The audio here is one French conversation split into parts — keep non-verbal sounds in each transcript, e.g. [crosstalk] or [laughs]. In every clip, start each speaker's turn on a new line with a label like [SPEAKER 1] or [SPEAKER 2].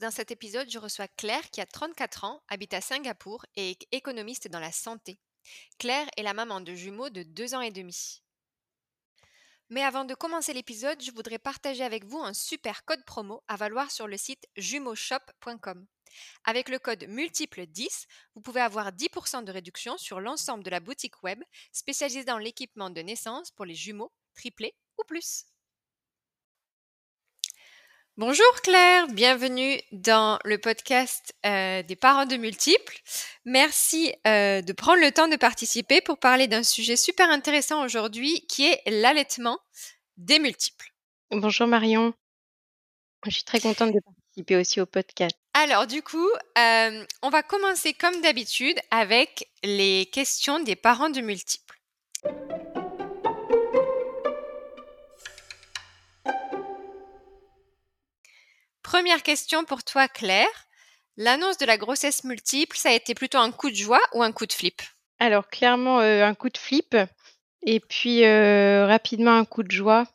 [SPEAKER 1] dans cet épisode, je reçois Claire qui a 34 ans, habite à Singapour et est économiste dans la santé. Claire est la maman de jumeaux de 2 ans et demi. Mais avant de commencer l'épisode, je voudrais partager avec vous un super code promo à valoir sur le site jumeauxshop.com. Avec le code multiple 10, vous pouvez avoir 10% de réduction sur l'ensemble de la boutique web spécialisée dans l'équipement de naissance pour les jumeaux, triplés ou plus. Bonjour Claire, bienvenue dans le podcast euh, des parents de multiples. Merci euh, de prendre le temps de participer pour parler d'un sujet super intéressant aujourd'hui qui est l'allaitement des multiples.
[SPEAKER 2] Bonjour Marion, je suis très contente de participer aussi au podcast.
[SPEAKER 1] Alors du coup, euh, on va commencer comme d'habitude avec les questions des parents de multiples. Première question pour toi, Claire. L'annonce de la grossesse multiple, ça a été plutôt un coup de joie ou un coup de flip?
[SPEAKER 2] Alors, clairement, euh, un coup de flip. Et puis, euh, rapidement, un coup de joie.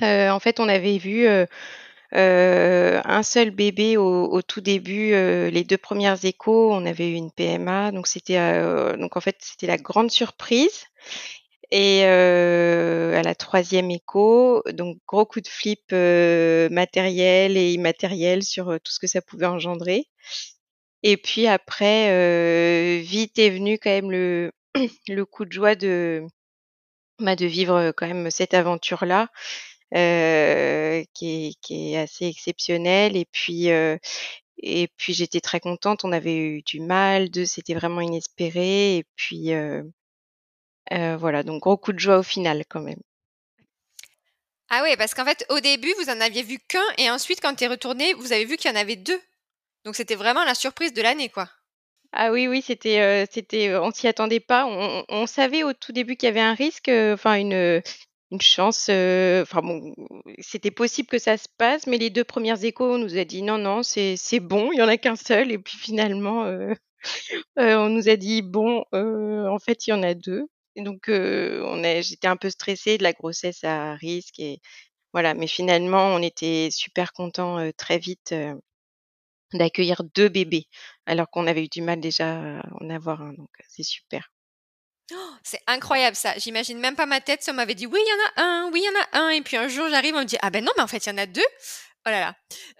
[SPEAKER 2] Euh, en fait, on avait vu un seul bébé au, tout début, les deux premières échos, on avait eu une PMA. Donc, donc en fait, c'était la grande surprise. Et à la troisième écho, donc gros coup de flip matériel et immatériel sur tout ce que ça pouvait engendrer. Et puis après, vite est venu quand même le, [clears throat] le coup de joie de, bah, de vivre quand même cette aventure-là, qui, est, qui est assez exceptionnelle. Et puis, et puis j'étais très contente. On avait eu du mal, c'était vraiment inespéré. Et puis, voilà, donc gros coup de joie au final quand même.
[SPEAKER 1] Ah oui, parce qu'en fait, au début, vous en aviez vu qu'un, et ensuite, quand tu es retourné, vous avez vu qu'il y en avait deux. Donc c'était vraiment la surprise de l'année, quoi.
[SPEAKER 2] Ah oui, oui, c'était, c'était, on s'y attendait pas. On, savait au tout début qu'il y avait un risque, enfin une, une chance. Enfin bon, c'était possible que ça se passe, mais les deux premières échos, on nous a dit non, non, c'est, c'est bon, il y en a qu'un seul. Et puis finalement, [laughs] on nous a dit bon, en fait, il y en a deux. Donc, on j'étais un peu stressée de la grossesse à risque et voilà. Mais finalement, on était super contents très vite d'accueillir deux bébés, alors qu'on avait eu du mal déjà à en avoir un. Donc, c'est super.
[SPEAKER 1] Oh, c'est incroyable ça. J'imagine même pas ma tête si on m'avait dit oui, il y en a un, oui, il y en a un. Et puis un jour, j'arrive, on me dit ah ben non, mais en fait, il y en a deux. Oh là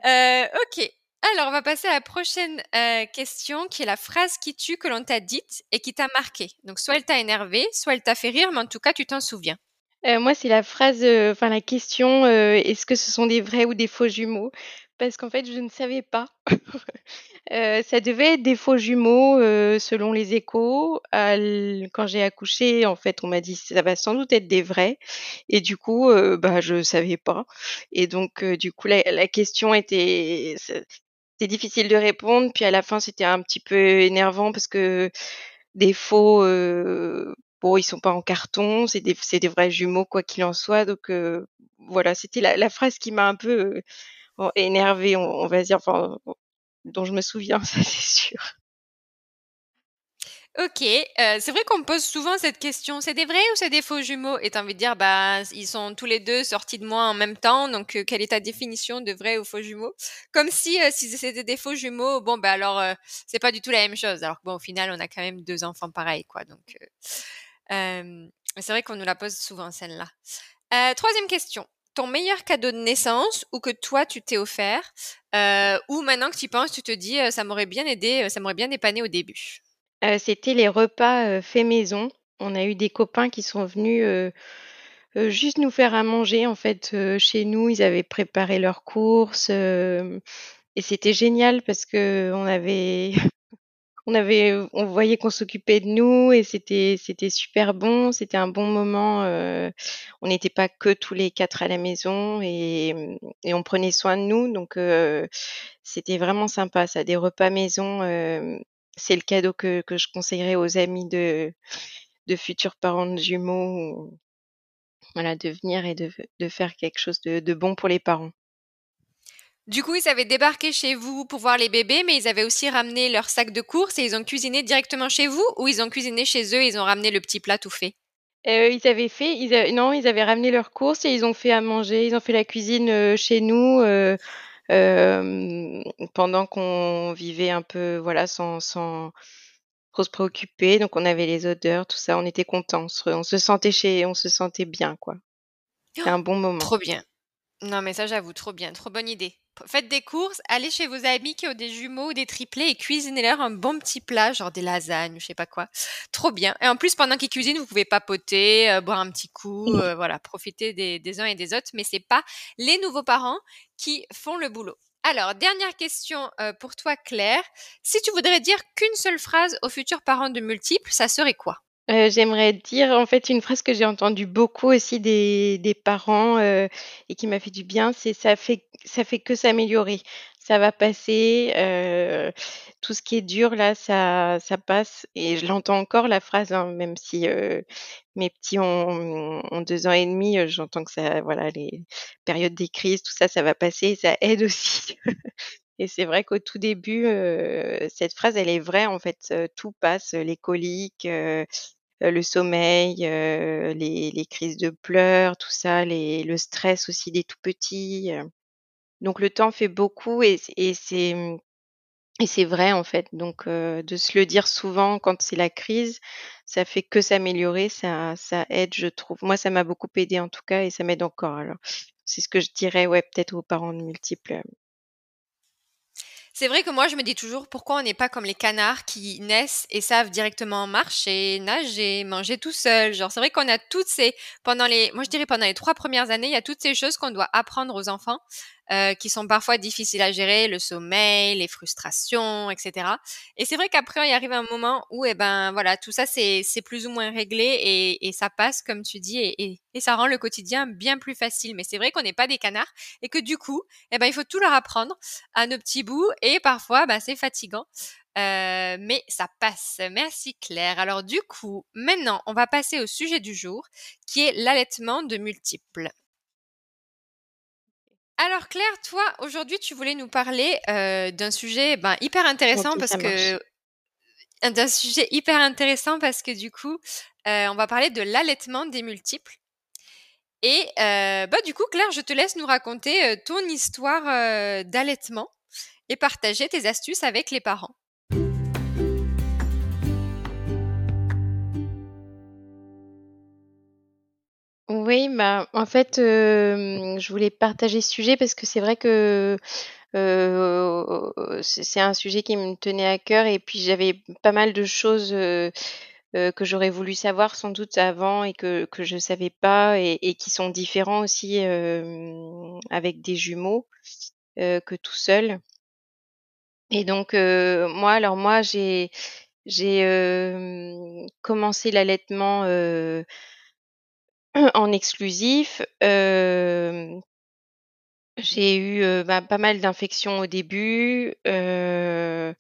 [SPEAKER 1] là. ok. Alors, on va passer à la prochaine euh, question, qui est la phrase qui tue que l'on t'a dite et qui t'a marqué. Donc, soit elle t'a énervé, soit elle t'a fait rire, mais en tout cas, tu t'en souviens.
[SPEAKER 2] Euh, moi, c'est la phrase, euh, enfin la question, est-ce que ce sont des vrais ou des faux jumeaux? Parce qu'en fait, je ne savais pas. [laughs] ça devait être des faux jumeaux selon les échos. quand j'ai accouché, en fait, on m'a dit ça va sans doute être des vrais. Et du coup, bah, je savais pas. Et donc, du coup, la, la question était, c'était difficile de répondre. Puis à la fin, c'était un petit peu énervant parce que des faux, euh, bon, ils sont pas en carton, c'est des, c'est des vrais jumeaux quoi qu'il en soit. Donc euh, voilà, c'était la, la, phrase qui m'a un peu euh, énervée, on, on, va dire, enfin, dont je me souviens, [laughs] ça c'est sûr.
[SPEAKER 1] Ok, euh, c'est vrai qu'on me pose souvent cette question, c'est des vrais ou c'est des faux jumeaux? Et tu envie de dire, bah, ils sont tous les deux sortis de moi en même temps, donc euh, quelle est ta définition de vrai ou faux jumeaux? Comme si, euh, si c'était des faux jumeaux, bon, bah alors, c'est pas du tout la même chose. Alors au final, on a quand même deux enfants pareils, quoi. Donc, c'est vrai qu'on nous la pose souvent, celle-là. troisième question. Ton meilleur cadeau de naissance ou que toi tu t'es offert, ou maintenant que tu y penses, tu te dis, ça m'aurait bien aidé, ça m'aurait bien dépanné au début?
[SPEAKER 2] C'était les repas, faits maison. On a eu des copains qui sont venus, juste nous faire à manger en fait, chez nous. Ils avaient préparé leurs courses, et c'était génial parce qu'on avait [laughs] On avait on voyait qu'on s'occupait de nous et c'était c'était super bon, c'était un bon moment, heu, on n'était pas que tous les 4 à la maison et et on prenait soin de nous donc heu, c'était vraiment sympa ça, des repas maison, c'est le cadeau que que je conseillerais aux amis de de futurs parents de jumeaux voilà, de venir et de de faire quelque chose de de bon pour les parents.
[SPEAKER 1] Du coup, ils avaient débarqué chez vous pour voir les bébés, mais ils avaient aussi ramené leur sac de courses et ils ont cuisiné directement chez vous? Ou ils ont cuisiné chez eux, ils ont ramené le petit plat tout fait?
[SPEAKER 2] Heu, ils avaient fait ils a non, ils avaient ramené leurs courses et ils ont fait à manger, ils ont fait la cuisine, heu, chez nous, heu, hem, pendant qu'on vivait un peu, voilà, sans sans trop se préoccuper, donc on avait les odeurs, tout ça, on était contents, on se on se sentait chez on se sentait bien, quoi. C'était un bon moment.
[SPEAKER 1] Trop bien. Non, mais ça, j'avoue, trop bien, trop bonne idée. Faites des courses, allez chez vos amis qui ont des jumeaux ou des triplés et cuisinez-leur un bon petit plat, genre des lasagnes ou je sais pas quoi. Trop bien et en plus, pendant qu'ils cuisinent, vous pouvez papoter, heu, boire un petit coup, heu, voilà, profiter des des uns et des autres, mais c'est pas les nouveaux parents qui font le boulot. Alors, dernière question, heu, pour toi, Claire. Si tu voudrais dire qu'une seule phrase aux futurs parents de multiples, ça serait quoi?
[SPEAKER 2] Heu, j'aimerais dire, en fait, une phrase que j'ai entendue beaucoup aussi des des parents, heu et qui m'a fait du bien, c'est: «Ça fait ça fait que s'améliorer. Ça va passer, heu, tout ce qui est dur là, ça ça passe» et je l'entends encore la phrase, hein, même si, mes petits ont ont 2 ans et demi, j'entends que ça voilà, les périodes des crises, tout ça, ça va passer, ça aide aussi [laughs] et c'est vrai qu'au tout début, heu, cette phrase, elle est vraie, en fait, heu, tout passe, les coliques, heu, le sommeil, les les crises de pleurs, tout ça, les le stress aussi des tout petits, donc le temps fait beaucoup et et c'est, mmh et c'est vrai, en fait, donc heu, de se le dire souvent quand c'est la crise, ça fait que s'améliorer, ça ça aide, je trouve. Moi, ça m'a beaucoup aidé, en tout cas et ça m'aide encore, alors. C'est ce que je dirais, ouais, peut-être aux parents de multiples, heu
[SPEAKER 1] C'est vrai que moi, je me dis toujours: «Pourquoi on n'est pas comme les canards qui naissent et savent directement marcher, nager, manger tout seuls?» genre, c'est vrai qu'on a toutes ces pendant les moi, je dirais pendant les 3 premières années, il y a toutes ces choses qu'on doit apprendre aux enfants, heu, qui sont parfois difficiles à gérer, le sommeil, les frustrations et cetera et c'est vrai qu'après, il arrive un moment où et ben, voilà, tout ça, c'est plus ou moins réglé et et ça passe comme tu dis et et ça rend le quotidien bien plus facile, mais c'est vrai qu'on n'est pas des canards et que du coup et ben, il faut tout leur apprendre à nos petits bouts et parfois, bah, c'est fatigant, heu, mais ça passe. Merci Claire. Alors du coup, maintenant, on va passer au sujet du jour qui est l'allaitement de multiples. Alors Claire, toi, aujourd'hui, tu voulais nous parler, heu, d'un sujet, ben, hyper intéressant parce que d'un sujet hyper intéressant parce que du coup, heu, on va parler de l'allaitement des multiples et bah, du coup, Claire, je te laisse nous raconter, ton histoire, d'allaitement et partager tes astuces avec les parents.
[SPEAKER 2] Oui, bah, en fait, hem, je voulais partager ce sujet parce que c'est vrai que, heu, c'est un sujet qui me tenait à cœur et puis j'avais pas mal de choses, heu, que j'aurais voulu savoir sans doute avant et que que je savais pas et qui sont différents aussi, avec des jumeaux, que tout seul. Et donc moi alors moi j'ai j'ai, commencé l'allaitement, [clears throat] en exclusif, j'ai eu, bah, pas mal d'infections au début, j'ai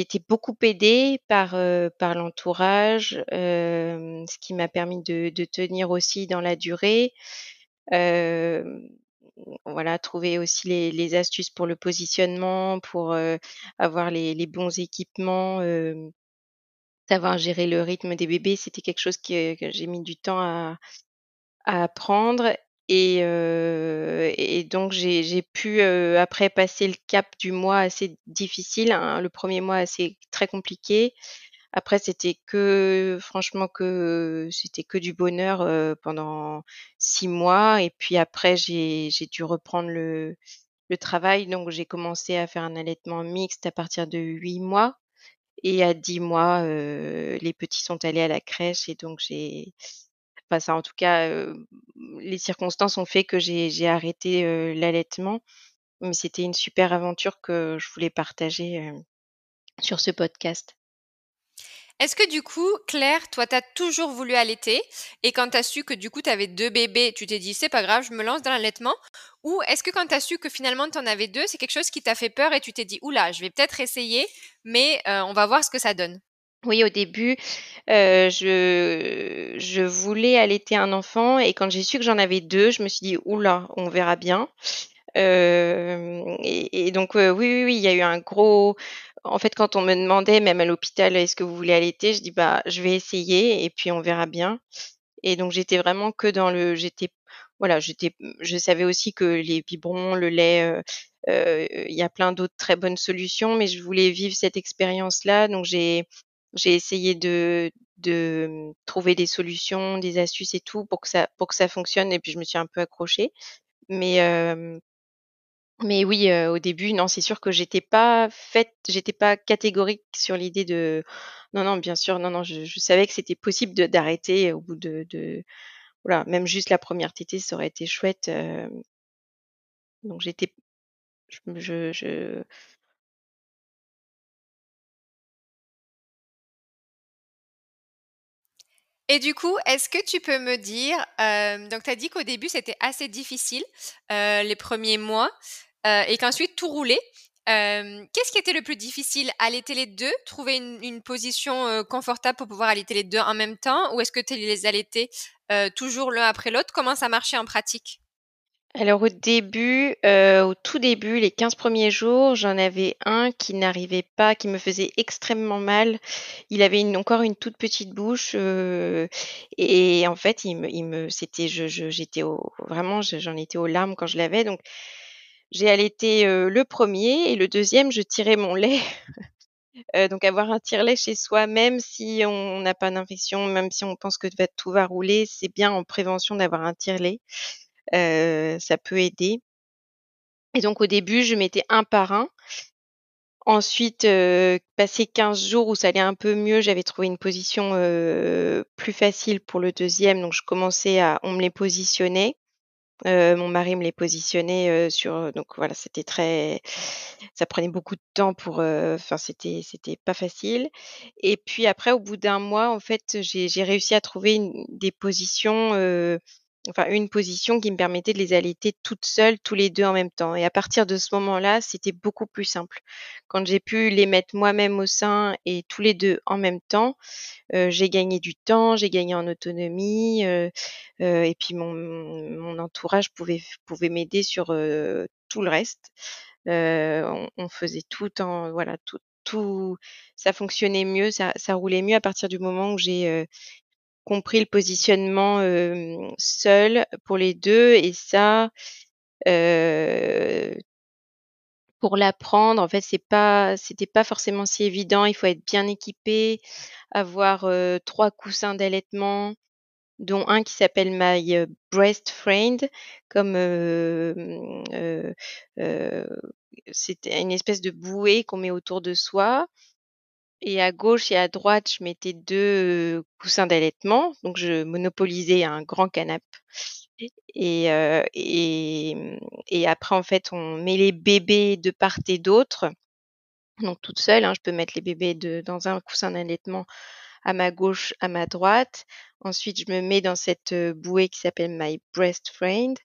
[SPEAKER 2] été beaucoup aidée par, par l'entourage, ce qui m'a permis de tenir aussi dans la durée. Voilà, trouver aussi les astuces pour le positionnement, pour, avoir les bons équipements, savoir gérer le rythme des bébés, c'était quelque chose que j'ai mis du temps à à apprendre et heu et donc j'ai pu, heu, après passer le cap du mois assez difficile, hein, le 1er mois assez très compliqué. Après c'était que franchement que c'était que du bonheur, heu, pendant 6 mois et puis après j'ai dû reprendre le le travail donc j'ai commencé à faire un allaitement mixte à partir de 8 mois et à 10 mois, les petits sont allés à la crèche et donc j'ai enfin ça en tout cas, les circonstances ont fait que j'ai arrêté, l'allaitement, mais c'était une super aventure que je voulais partager, sur ce podcast.
[SPEAKER 1] Est-ce que du coup, Claire, toi, tu as toujours voulu allaiter et quand tu as su que du coup, tu avais 2 bébés, tu t'es dit: «C'est pas grave, je me lance dans l'allaitement»? Ou est-ce que quand tu as su que finalement tu en avais 2, c'est quelque chose qui t'a fait peur et tu t'es dit: «Ouh là, je vais peut-être essayer, mais heu, on va voir ce que ça donne»?
[SPEAKER 2] Oui, au début, heu, je voulais allaiter un enfant et quand j'ai su que j'en avais 2, je me suis dit: «Ouh là, on verra bien». Hem et donc oui, oui, oui, il y a eu un gros en fait, quand on me demandait, même à l'hôpital: «Est-ce que vous voulez allaiter?» je dis: «Bah, je vais essayer et puis on verra bien» et donc j'étais vraiment que dans le j'étais voilà, j'étais je savais aussi que les biberons, le lait, heu heu, il y a plein d'autres très bonnes solutions, mais je voulais vivre cette expérience-là, donc j'ai j'ai essayé de de, mmh, trouver des solutions, des astuces et tout pour que ça pour que ça fonctionne et puis je me suis un peu accrochée. Mais hem, mais oui, au début, non, c'est sûr que j'étais pas faite j'étais pas catégorique sur l'idée de non, non, bien sûr, non, non, je savais que c'était possible d'arrêter au bout de voilà, même juste la première tétée, ça aurait été chouette, donc j'étais je je
[SPEAKER 1] Et du coup, est-ce que tu peux me dire, donc tu as dit qu'au début c'était assez difficile, les premiers mois, heu, et qu'ensuite tout roulait. Hem, qu'est-ce qui était le plus difficile? Allaiter les 2, Trouver une position, heu, confortable pour pouvoir allaiter les 2 en même temps? Ou est-ce que tu les allaitais, toujours l'un après l'autre? Comment ça marchait en pratique?
[SPEAKER 2] Alors au début, au tout début, les 15 premiers jours, j'en avais un qui n'arrivait pas, qui me faisait extrêmement mal. Il avait encore une toute petite bouche, et en fait, il me c'était j'étais vraiment, je j'en étais aux larmes quand je l'avais donc j'ai allaité, heu, le premier et le deuxième, je tirais mon lait. [laughs] Heu, donc avoir un tire-lait chez soi, même si on n'a pas d'infection, même si on pense que tout va rouler, c'est bien en prévention d'avoir un tire-lait. Ça peut aider et donc au début, je mettais un par un. Ensuite, heu, passé 15 jours où ça allait un peu mieux, j'avais trouvé une position, heu, plus facile pour le deuxième, donc je commençais à on me les positionnait. Heu, mon mari me les positionnait, heu, sur, heu donc voilà, c'était très ça prenait beaucoup de temps pour, enfin c'était c'était pas facile. Et puis après au bout d'un mois, en fait, j'ai réussi à trouver des positions, une position qui me permettait de les allaiter toutes seules, tous les 2 en même temps et à partir de ce moment-là, c'était beaucoup plus simple. Quand j'ai pu les mettre moi-même au sein et tous les 2 en même temps, Heu, j'ai gagné du temps, j'ai gagné en autonomie, heu heu et puis mon entourage pouvait m'aider sur, tout le reste. On faisait tout en voilà, tout tout ça fonctionnait mieux, ça roulait mieux à partir du moment où j'ai, compris le positionnement, seul pour les 2 et ça, heu, pour l'apprendre, en fait, c'est pas c'était pas forcément si évident. Il faut être bien équipé, avoir, 3 coussins d'allaitement dont un qui s'appelle My, Breast Friend comme, c'était une espèce de bouée qu'on met autour de soi et à gauche et à droite, je mettais 2 heu, coussins d'allaitement, donc je monopolisais un grand canapé et? heu et mmh et après en fait, on met les bébés de part et d'autre, donc toute seule, hein, je peux mettre les bébés de dans un coussin d'allaitement à ma gauche, à ma droite. Ensuite, je me mets dans cette, bouée qui s'appelle My Breast Friend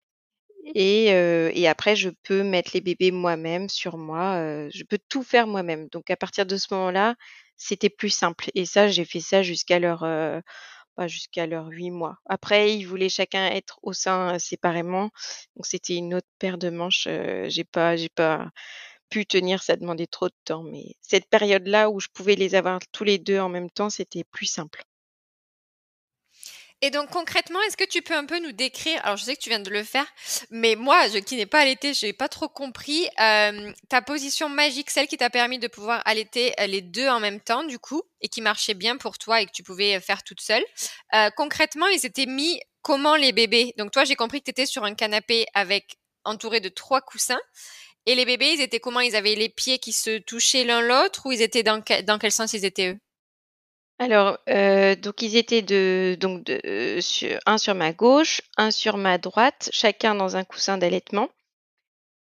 [SPEAKER 2] et heu et après je peux mettre les bébés moi-même sur moi, heu, je peux tout faire moi-même. Donc à partir de ce moment-là, c'était plus simple et ça, j'ai fait ça jusqu'à leurs, heu, bah, jusqu'à leurs 8 mois. Après, ils voulaient chacun être au sein, séparément, donc c'était une autre paire de manches, heu, j'ai pas j'ai pas pu tenir, ça demandait trop de temps, mais cette période-là où je pouvais les avoir tous les 2 en même temps, c'était plus simple.
[SPEAKER 1] Et donc concrètement, est-ce que tu peux un peu nous décrire alors je sais que tu viens de le faire, mais moi, je qui n'ai pas allaité, j'ai pas trop compris, hem, ta position magique, celle qui t'a permis de pouvoir allaiter, heu, les 2 en même temps du coup et qui marchait bien pour toi et que tu pouvais, heu, faire toute seule. Concrètement, ils étaient mis comment les bébés? Donc toi, j'ai compris que tu étais sur un canapé avec entouré de 3 coussins et les bébés, ils étaient comment? Ils avaient les pieds qui se touchaient l'un l'autre ou ils étaient dans dans quel sens ils étaient eux?
[SPEAKER 2] Alors, heu, donc ils étaient de donc su un sur ma gauche, un sur ma droite, chacun dans un coussin d'allaitement.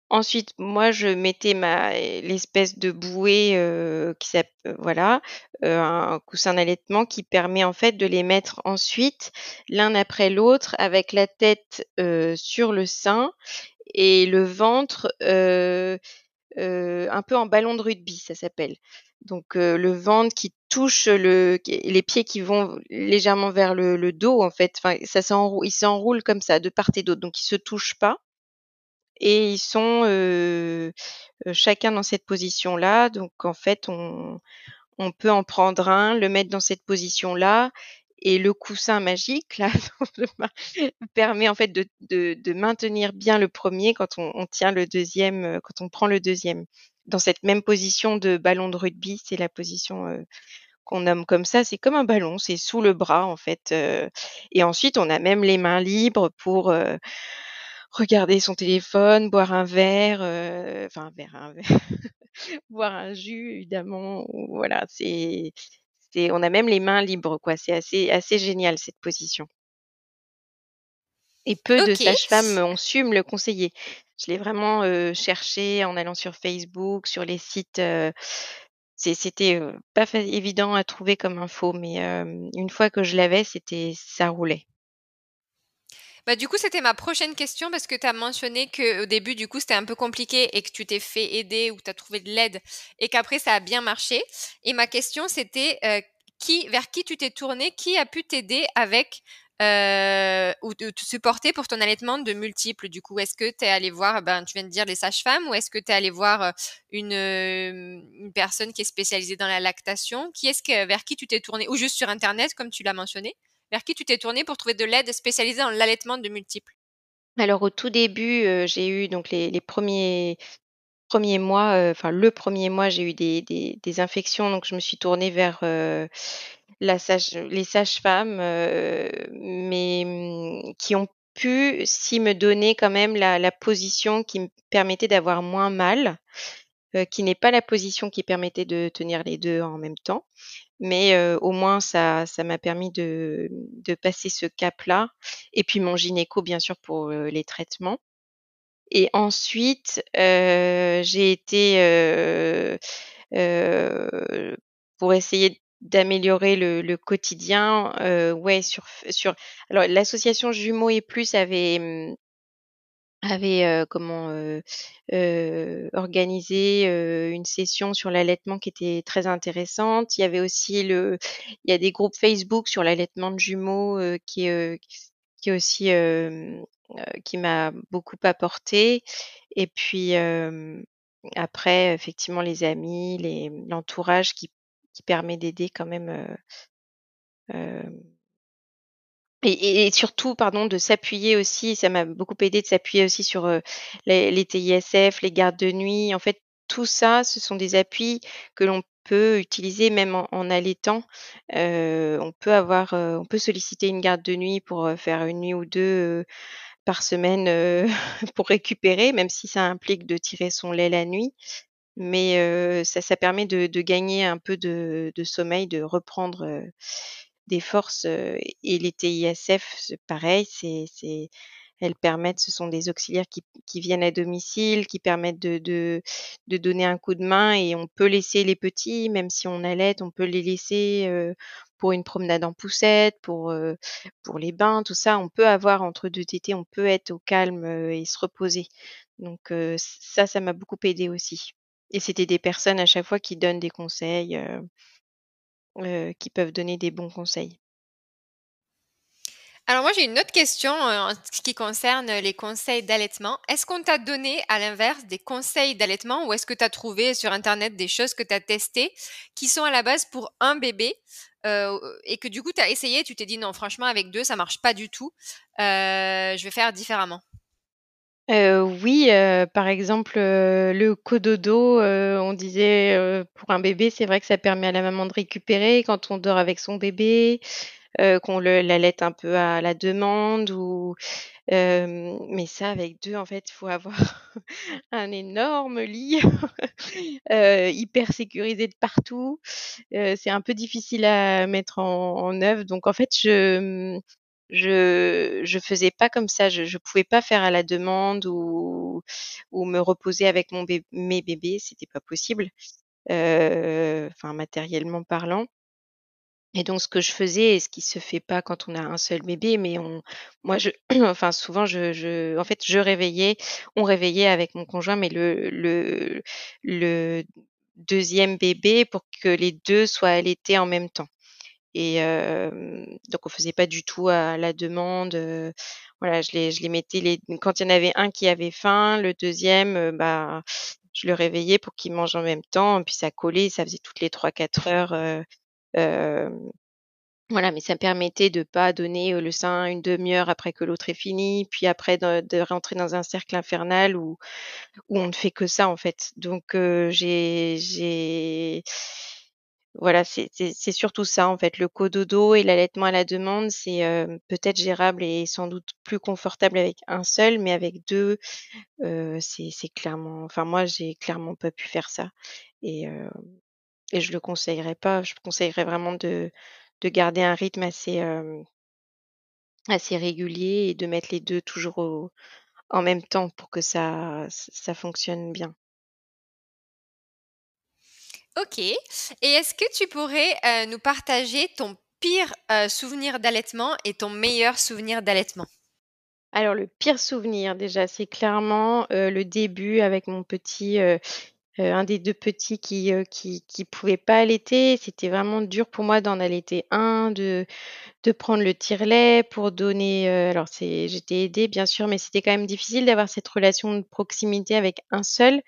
[SPEAKER 2] Ensuite, moi, je mettais ma l'espèce de bouée, heu, qui s'app voilà, un coussin d'allaitement qui permet en fait de les mettre ensuite l'un après l'autre avec la tête, sur le sein et le ventre, heu, un peu en ballon de rugby, ça s'appelle. Donc heu, le ventre qui touche le les pieds qui vont légèrement vers le le dos en fait, enfin ça s'enroule ils s'enroulent comme ça de part et d'autre, donc ils se touchent pas et ils sont, heu, chacun dans cette position-là. Donc en fait, on on peut en prendre un, le mettre dans cette position-là et le coussin magique là [laughs] permet en fait de maintenir bien le 1er quand on tient le 2e, heu, quand on prend le 2e. Dans cette même position de ballon de rugby, c'est la position, heu, qu'on nomme comme ça. C'est comme un ballon, c'est sous le bras en fait, heu et ensuite on a même les mains libres pour, regarder son téléphone, boire un verre, enfin un verre, un verre, [laughs] boire un jus évidemment voilà, c'est c'est on a même les mains libres quoi, c'est assez assez génial cette position. Et peu de sages-femmes ont su me le conseiller. Je l'ai vraiment, heu, cherché en allant sur Facebook, sur les sites, c'est c'était, pas évident à trouver comme info, mais une fois que je l'avais, c'était ça roulait.
[SPEAKER 1] Bah, du coup, c'était ma prochaine question parce que tu as mentionné qu'au début, du coup, c'était un peu compliqué et que tu t'es fait aider ou tu as trouvé de l'aide et qu'après ça a bien marché et ma question c'était, heu, qui vers qui tu t'es tournée? Qui a pu t'aider avec, heu, ou te te supporter pour ton allaitement de multiples? Du coup? Est-ce que tu es allée voir, ben, tu viens de dire les sages-femmes ou est-ce que tu es allée voir, heu, une, une personne qui est spécialisée dans la lactation? Qui est-ce que vers qui tu t'es tournée? Ou juste sur internet comme tu l'as mentionné? Vers qui tu t'es tournée pour trouver de l'aide spécialisée dans l'allaitement de multiples?
[SPEAKER 2] Alors au tout début, heu, j'ai eu donc les les 1ers 1ers mois, heu, enfin le 1er mois, j'ai eu des infections donc je me suis tournée vers, sage les sages-femmes, mais mmh, qui ont pu si me donner quand même la la position qui me permettait d'avoir moins mal, qui n'est pas la position qui permettait de tenir les 2 en même temps, mais heu, au moins ça ça m'a permis de de passer ce cap-là et puis mon gynéco bien sûr pour, les traitements. Et ensuite, heu, j'ai été, pour essayer d'améliorer le le quotidien, ouais sur sur alors l'association Jumeaux et Plus avait, mmh avait, comment, heu heu, organisé, une session sur l'allaitement qui était très intéressante. Il y avait aussi le il y a des groupes Facebook sur l'allaitement de jumeaux, qui, qui aussi, qui m'a beaucoup apporté et puis, après effectivement les amis, les l'entourage qui qui permet d'aider quand même, et et surtout pardon de s'appuyer aussi, ça m'a beaucoup aidé de s'appuyer aussi sur, heu, les les TISF, les gardes de nuit. En fait, tout ça, ce sont des appuis que l'on peut utiliser même en en allaitant. Heu, on peut avoir, heu, on peut solliciter une garde de nuit pour, heu, faire 1 nuit ou 2, heu, par semaine, [laughs] pour récupérer, même si ça implique de tirer son lait la nuit. Mais ça ça permet de de gagner un peu de de sommeil, de reprendre, des forces, et les TISF, pareil, c'est elles permettent ce sont des auxiliaires qui qui viennent à domicile, qui permettent de de de donner un coup de main et on peut laisser les petits, même si on allaite, on peut les laisser, heu, pour une promenade en poussette, pour, heu, pour les bains, tout ça. On peut avoir entre 2 tétés, on peut être au calme, heu et se reposer. Donc ça, ça m'a beaucoup aidé aussi et c'était des personnes à chaque fois qui donnent des conseils, heu, qui peuvent donner des bons conseils?
[SPEAKER 1] Alors moi, j'ai une autre question, heu, en ce qui concerne, heu, les conseils d'allaitement. Est-ce qu'on t'a donné à l'inverse des conseils d'allaitement ou est-ce que tu as trouvé sur internet des choses que tu as testées, qui sont à la base pour un bébé, et que du coup tu as essayé, tu t'es dit: «Non franchement avec 2 ça marche pas du tout, je vais faire différemment»?
[SPEAKER 2] Heu, oui, heu, par exemple, heu, le cododo, heu, on disait, heu, pour un bébé, c'est vrai que ça permet à la maman de récupérer quand on dort avec son bébé, heu, qu'on le l'allaite un peu à la demande ou mais ça avec 2 en fait, faut avoir [laughs] un énorme lit, [laughs] hyper sécurisé de partout, heu, c'est un peu difficile à mettre en œuvre. Donc en fait je, je je faisais pas comme ça, je je pouvais pas faire à la demande ou me reposer avec mon bé mes bébés, c'était pas possible, heu, enfin matériellement parlant. Et donc ce que je faisais et ce qui se fait pas quand on a un seul bébé, mais on moi [clears throat] enfin souvent en fait je réveillais on réveillait avec mon conjoint, mais le le 2e bébé pour que les 2 soient allaités en même temps et hem, donc on faisait pas du tout à la demande, heu, voilà, je les je les mettais les quand il y en avait un qui avait faim, le 2e, heu, bah, je le réveillais pour qu'il mange en même temps, puis ça collait, ça faisait toutes les 3-4 heures, voilà, mais ça me permettait de pas donner, le sein 1/2 heure après que l'autre ait fini, puis après de de rentrer dans un cercle infernal où où on ne fait que ça, en fait. Donc j'ai j'ai voilà, c'est surtout ça, en fait, le cododo et l'allaitement à la demande, c'est, heu, peut-être gérable et sans doute plus confortable avec un seul, mais avec 2, heu, c'est clairement enfin moi, j'ai clairement pas pu faire ça et heu et je le conseillerais pas. Je conseillerais vraiment de de garder un rythme assez, hem assez régulier et de mettre les 2 toujours au en même temps pour que ça fonctionne bien.
[SPEAKER 1] OK et est-ce que tu pourrais, heu, nous partager ton pire, heu, souvenir d'allaitement et ton meilleur souvenir d'allaitement?
[SPEAKER 2] Alors le pire souvenir déjà, c'est clairement, heu, le début avec mon petit, un des 2 petits qui, heu, qui pouvait pas allaiter. C'était vraiment dur pour moi d'en allaiter un, de de prendre le tire-lait pour donner, alors j'étais aidée bien sûr, mais c'était quand même difficile d'avoir cette relation de proximité avec un seul,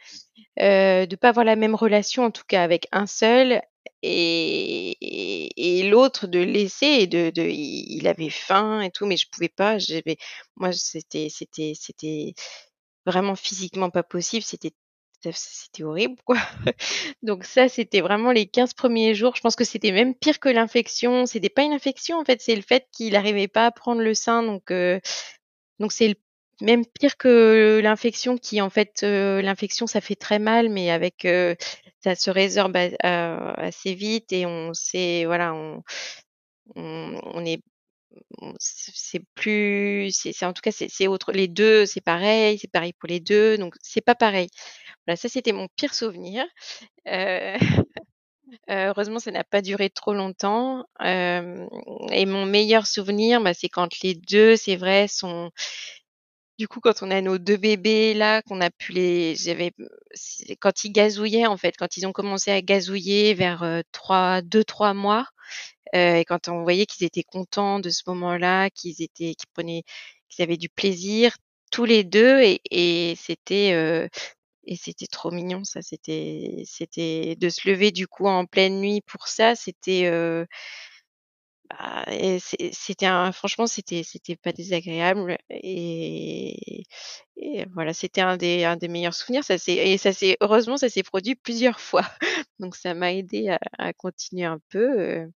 [SPEAKER 2] heu, de pas avoir la même relation en tout cas avec un seul et et et l'autre de laisser et de de il avait faim et tout, mais je pouvais pas, j'avais moi c'était c'était c'était vraiment physiquement pas possible, c'était c'était horrible quoi. [laughs] Donc ça, c'était vraiment les 15 premiers jours. Je pense que c'était même pire que l'infection. C'était pas une infection en fait, c'est le fait qu'il arrivait pas à prendre le sein donc heu, donc c'est l même pire que l'infection qui en fait, heu, l'infection ça fait très mal, mais avec, heu, ça se résorbe assez vite et on sait voilà, on on est c'est plus c'est en tout cas c'est autre. Les 2 c'est pareil, c'est pareil pour les 2 donc c'est pas pareil. Voilà, ça c'était mon pire souvenir, heu, [laughs] heureusement ça n'a pas duré trop longtemps, hem et mon meilleur souvenir, bah, c'est quand les 2 c'est vrai sont du coup, quand on a nos 2 bébés là, qu'on a pu les j'avais quand ils gazouillaient en fait, quand ils ont commencé à gazouiller vers, heu, 3 2-3 mois, heu et quand on voyait qu'ils étaient contents de ce moment-là, qu'ils étaient qu'ils prenaient qu'ils avaient du plaisir tous les 2 et c'était, heu et c'était trop mignon ça, c'était c'était de se lever du coup en pleine nuit pour ça, c'était, bah c'était un franchement c'était c'était pas désagréable et voilà, c'était un des meilleurs souvenirs. Ça et ça s'est heureusement ça s'est produit plusieurs fois [laughs] donc ça m'a aidée à continuer un peu, heu,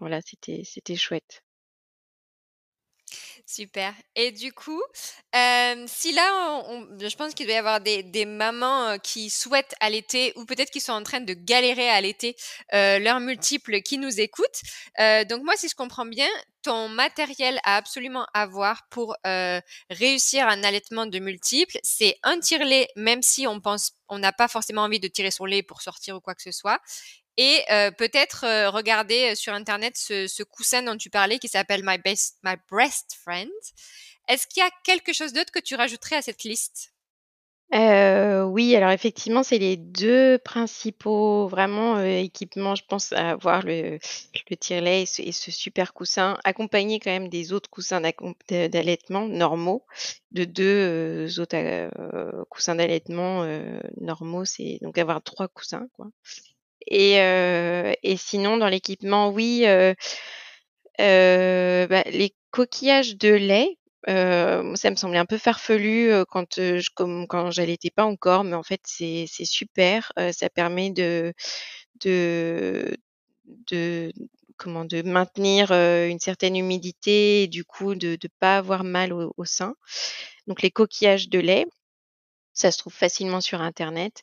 [SPEAKER 2] voilà, c'était c'était chouette.
[SPEAKER 1] Super et du coup, hem, si là je pense qu'il doit y avoir des mamans, heu, qui souhaitent allaiter ou peut-être qui sont en train de galérer à allaiter, heu, leurs multiples qui nous écoutent. Donc moi si je comprends bien, ton matériel à absolument avoir pour, réussir un allaitement de multiples, c'est un tire-lait, même si on pense on n'a pas forcément envie de tirer son lait pour sortir ou quoi que ce soit et heu, peut-être, heu, regarder, heu, sur internet ce coussin dont tu parlais qui s'appelle My Best Breast Friend. Est-ce qu'il y a quelque chose d'autre que tu rajouterais à cette liste?
[SPEAKER 2] Oui, alors effectivement, c'est les 2 principaux vraiment, équipements, je pense à avoir le le tire-lait et ce super coussin, accompagné quand même des autres coussins d'allaitement normaux, de 2, heu, autres, coussins d'allaitement, normaux, c'est donc avoir 3 coussins et et sinon dans l'équipement, oui, bah, les coquillages de lait, moi ça me semblait un peu farfelu, quand, je comm quand j'allaitais pas encore, mais en fait c'est super, ça permet de de de comment? De maintenir, une certaine humidité et du coup de de pas avoir mal au au sein. Donc les coquillages de lait, ça se trouve facilement sur internet.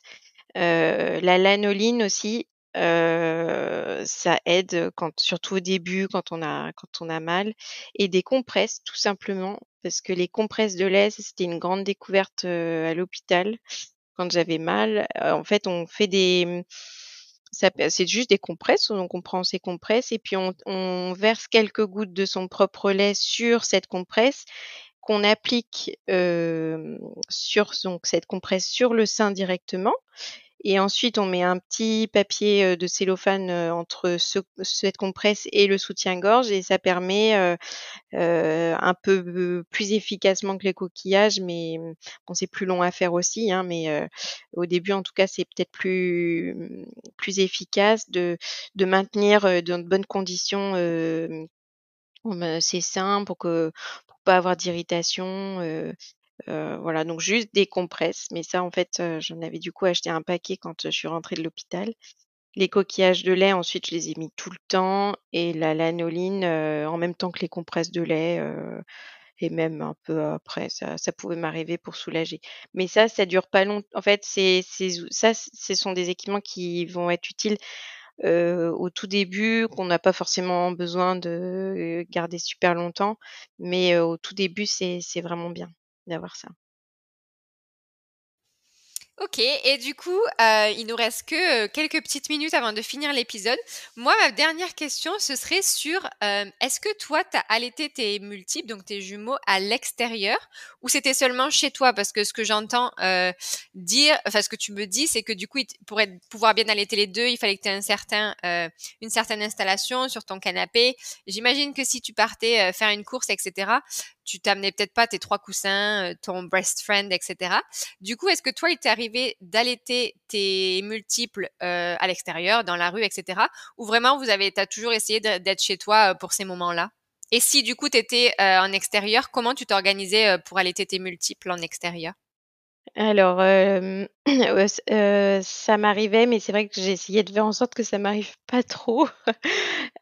[SPEAKER 2] La lanoline aussi, Heu, ça aide, quand surtout au début, quand on a quand on a mal et des compresses tout simplement, parce que les compresses de lait, c'était une grande découverte, à l'hôpital quand j'avais mal. En fait, on fait des, c'est juste des compresses, donc on prend ces compresses et puis on on verse quelques gouttes de son propre lait sur cette compresse qu'on applique, sur donc cette compresse sur le sein directement et ensuite on met un petit papier, de cellophane, entre ce cette compresse et le soutien-gorge et ça permet, un peu plus efficacement que les coquillages, mais bon c'est plus long à faire aussi, hein, mais au début en tout cas c'est peut-être plus, plus efficace de de maintenir, dans de bonnes conditions, ses seins pour que pour pas avoir d'irritation, voilà donc juste des compresses, mais ça en fait, j'en avais du coup acheté un paquet quand, je suis rentrée de l'hôpital. Les coquillages de lait ensuite je les ai mis tout le temps et la lanoline, en même temps que les compresses de lait, et même un peu après ça ça pouvait m'arriver pour soulager. Mais ça, ça dure pas long en fait, c'est ça, ce sont des équipements qui vont être utiles, heu, au tout début, qu'on n'a pas forcément besoin de garder super longtemps, mais heu, au tout début, c'est vraiment bien d'avoir ça.
[SPEAKER 1] OK et du coup, heu, il nous reste que, heu, quelques petites minutes avant de finir l'épisode. Moi, ma dernière question, ce serait sur, hem, est-ce que toi, tu as allaité tes multiples, donc tes jumeaux, à l'extérieur ou c'était seulement chez toi? Parce que ce que j'entends, heu, dire enfin ce que tu me dis, c'est que du coup, pour pouvoir bien allaiter les 2, il fallait que tu aies un certain, heu, une certaine installation sur ton canapé. J'imagine que si tu partais, faire une course et cetera, tu t'amenais peut-être pas tes 3 coussins, heu, ton breast friend et cetera. Du coup, est-ce que toi, il t'est arrivé d'allaiter tes multiples, heu, à l'extérieur, dans la rue et cetera? Ou vraiment vous avez as toujours essayé d'être chez toi, heu, pour ces moments-là? Et si du coup tu étais, heu, en extérieur, comment tu t'organisais, pour allaiter tes multiples en extérieur?
[SPEAKER 2] Alors, [clears throat] c heu, ça m'arrivait, mais c'est vrai que j'ai essayé de faire en sorte que ça m'arrive [laughs] pas trop.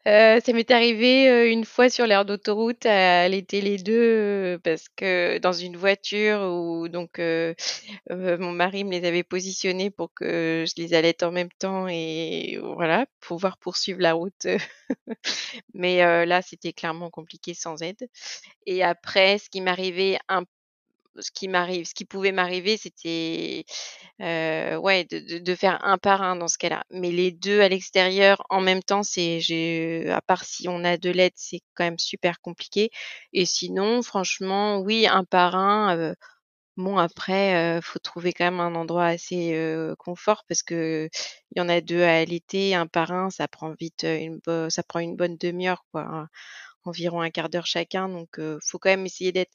[SPEAKER 2] Heu, ça m'est arrivé, une fois sur l'aire d'autoroute à allaiter les 2, heu, parce que dans une voiture où donc mon mari me les avait positionnés pour que je les allaite en même temps et voilà, pouvoir poursuivre la route. [laughs] Mais là, c'était clairement compliqué sans aide et après ce qui m'arrivait un ce qui m'arrive ce qui pouvait m'arriver, c'était, ouais, de faire un par un dans ce cas-là. Mais les 2 à l'extérieur en même temps, c'est à part si on a de l'aide, c'est quand même super compliqué et sinon franchement, oui, un par un, bon après, heu, faut trouver quand même un endroit assez, confort parce qu'il y en a 2 à allaiter, un par un, ça prend vite, une ça prend une bonne 1/2 heure quoi, environ un 1/4 d'heure chacun donc faut quand même essayer d'être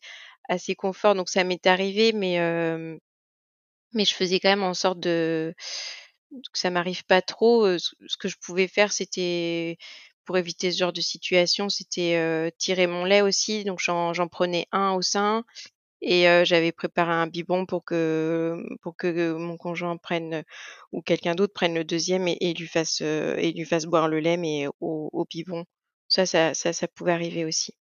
[SPEAKER 2] assez confort donc ça m'est arrivé mais mais je faisais quand même en sorte de que ça m'arrive pas trop, ce que je pouvais faire, c'était pour éviter ce genre de situation, c'était, tirer mon lait aussi donc j'en prenais un au sein et j'avais préparé un biberon pour que pour que mon conjoint prenne ou quelqu'un d'autre prenne le 2e et lui fasse, et lui fasse boire le lait mais au au. Ça ça ça ça pouvait arriver aussi.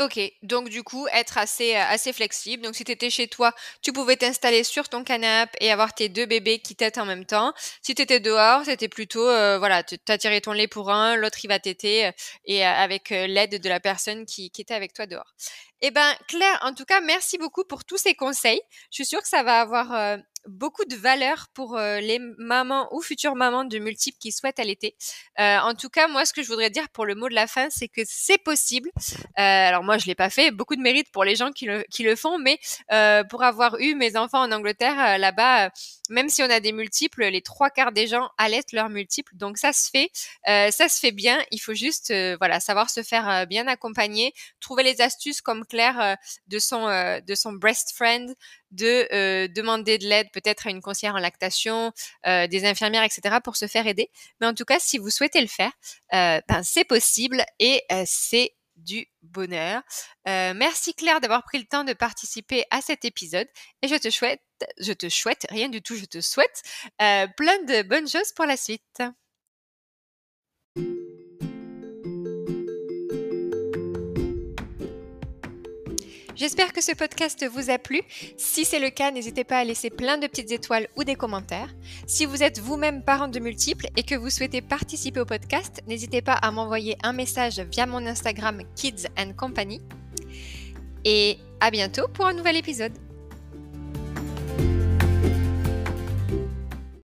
[SPEAKER 1] OK, donc du coup, être assez, heu, assez flexible. Donc si tu chez toi, tu pouvais t'installer sur ton canapé et avoir tes 2 bébés qui tètent en même temps. Si tu dehors, c'était plutôt, heu, voilà, tu tiré ton lait pour un, l'autre il va téter, heu et avec, l'aide de la personne qui était avec toi dehors. Et ben, Claire, en tout cas, merci beaucoup pour tous ces conseils. Je suis sûre que ça va avoir, heu, beaucoup de valeur pour, heu, les mamans ou futures mamans de multiples qui souhaitent allaiter. Heu, en tout cas, moi, ce que je voudrais dire pour le mot de la fin, c'est que c'est possible. Heu, alors moi, je l'ai pas fait, beaucoup de mérite pour les gens qui le qui le font, mais heu, pour avoir eu mes enfants en Angleterre, heu, là-bas, même si on a des multiples, les 3/4 des gens allaitent leurs multiples. Donc ça se fait, ça se fait bien. Il faut juste, voilà, savoir se faire, bien accompagner, trouver les astuces comme Claire, heu, de son, heu, de breast friend, de, heu, demander de l'aide peut-être à une conseillère en lactation, des infirmières et cetera pour se faire aider. Mais en tout cas, si vous souhaitez le faire, ben, c'est possible et c'est du bonheur. Heu, merci Claire d'avoir pris le temps de participer à cet épisode et je te chouette je te chouette, rien du tout, je te souhaite, plein de bonnes choses pour la suite. J'espère que ce podcast vous a plu. Si c'est le cas, n'hésitez pas à laisser plein de petites étoiles ou des commentaires. Si vous êtes vous-même parent de multiples et que vous souhaitez participer au podcast, n'hésitez pas à m'envoyer un message via mon Instagram Kids and Company. Et à bientôt pour un nouvel épisode.